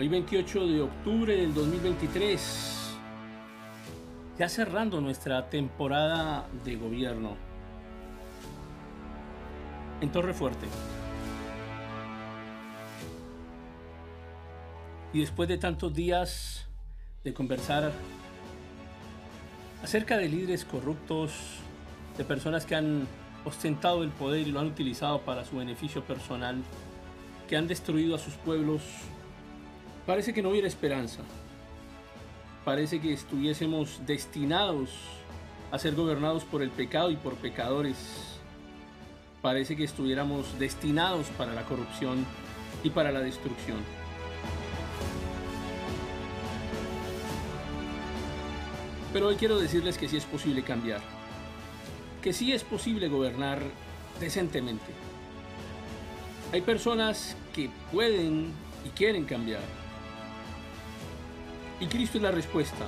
Hoy 28 de octubre del 2023, ya cerrando nuestra temporada de gobierno en Torre Fuerte. Y después de tantos días de conversar acerca de líderes corruptos, de personas que han ostentado el poder y lo han utilizado para su beneficio personal, que han destruido a sus pueblos, parece que no hubiera esperanza. Parece que estuviésemos destinados a ser gobernados por el pecado y por pecadores. Parece que estuviéramos destinados para la corrupción y para la destrucción. Pero hoy quiero decirles que sí es posible cambiar, que sí es posible gobernar decentemente. Hay personas que pueden y quieren cambiar. Y Cristo es la respuesta.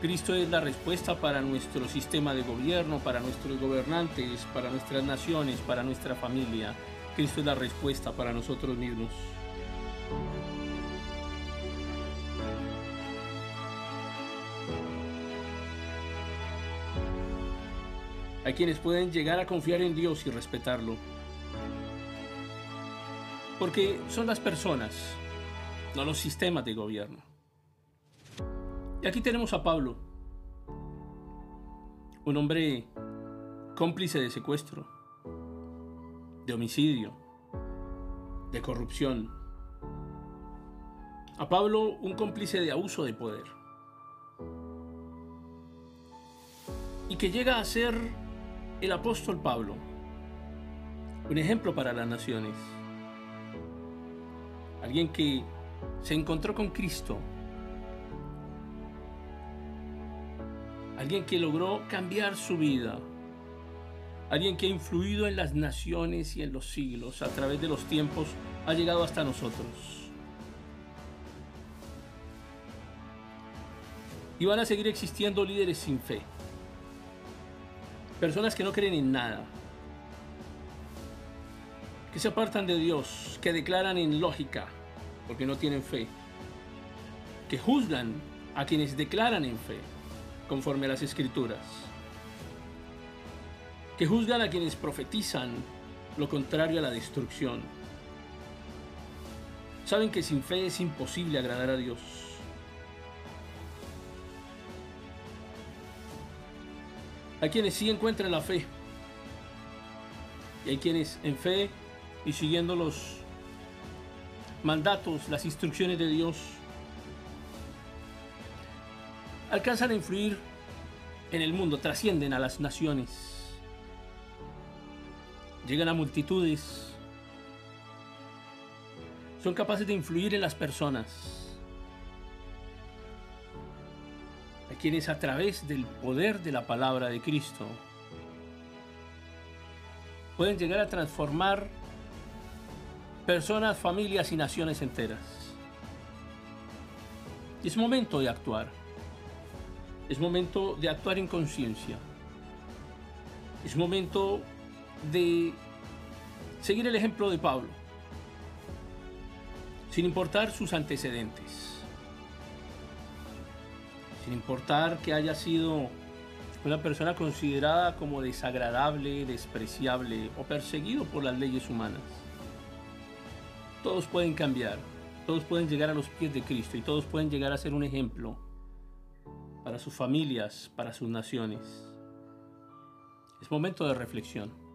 Cristo es la respuesta para nuestro sistema de gobierno, para nuestros gobernantes, para nuestras naciones, para nuestra familia. Cristo es la respuesta para nosotros mismos. Hay quienes pueden llegar a confiar en Dios y respetarlo. Porque son las personas, no los sistemas de gobierno. Y aquí tenemos a Pablo, un hombre cómplice de secuestro, de homicidio, de corrupción. A Pablo un cómplice de abuso de poder. Y que llega a ser el apóstol Pablo, un ejemplo para las naciones. Alguien que se encontró con Cristo. Alguien que logró cambiar su vida. Alguien que ha influido en las naciones y en los siglos. A través de los tiempos ha llegado hasta nosotros. Y van a seguir existiendo líderes sin fe. Personas que no creen en nada. Que se apartan de Dios. Que declaran en lógica porque no tienen fe, que juzgan a quienes declaran en fe, conforme a las escrituras, que juzgan a quienes profetizan lo contrario a la destrucción. Saben que sin fe es imposible agradar a Dios. Hay quienes sí encuentran la fe. Y hay quienes en fe y siguiendo los mandatos, las instrucciones de Dios, alcanzan a influir en el mundo, trascienden a las naciones, llegan a multitudes, son capaces de influir en las personas. a quienes a través del poder de la palabra de Cristo pueden llegar a transformar personas, familias y naciones enteras. Es momento de actuar. Es momento de actuar en conciencia. Es momento de seguir el ejemplo de Pablo, sin importar sus antecedentes, sin importar que haya sido una persona considerada como desagradable, despreciable o perseguido por las leyes humanas todos pueden cambiar, todos pueden llegar a los pies de Cristo y todos pueden llegar a ser un ejemplo para sus familias, para sus naciones. Es momento de reflexión.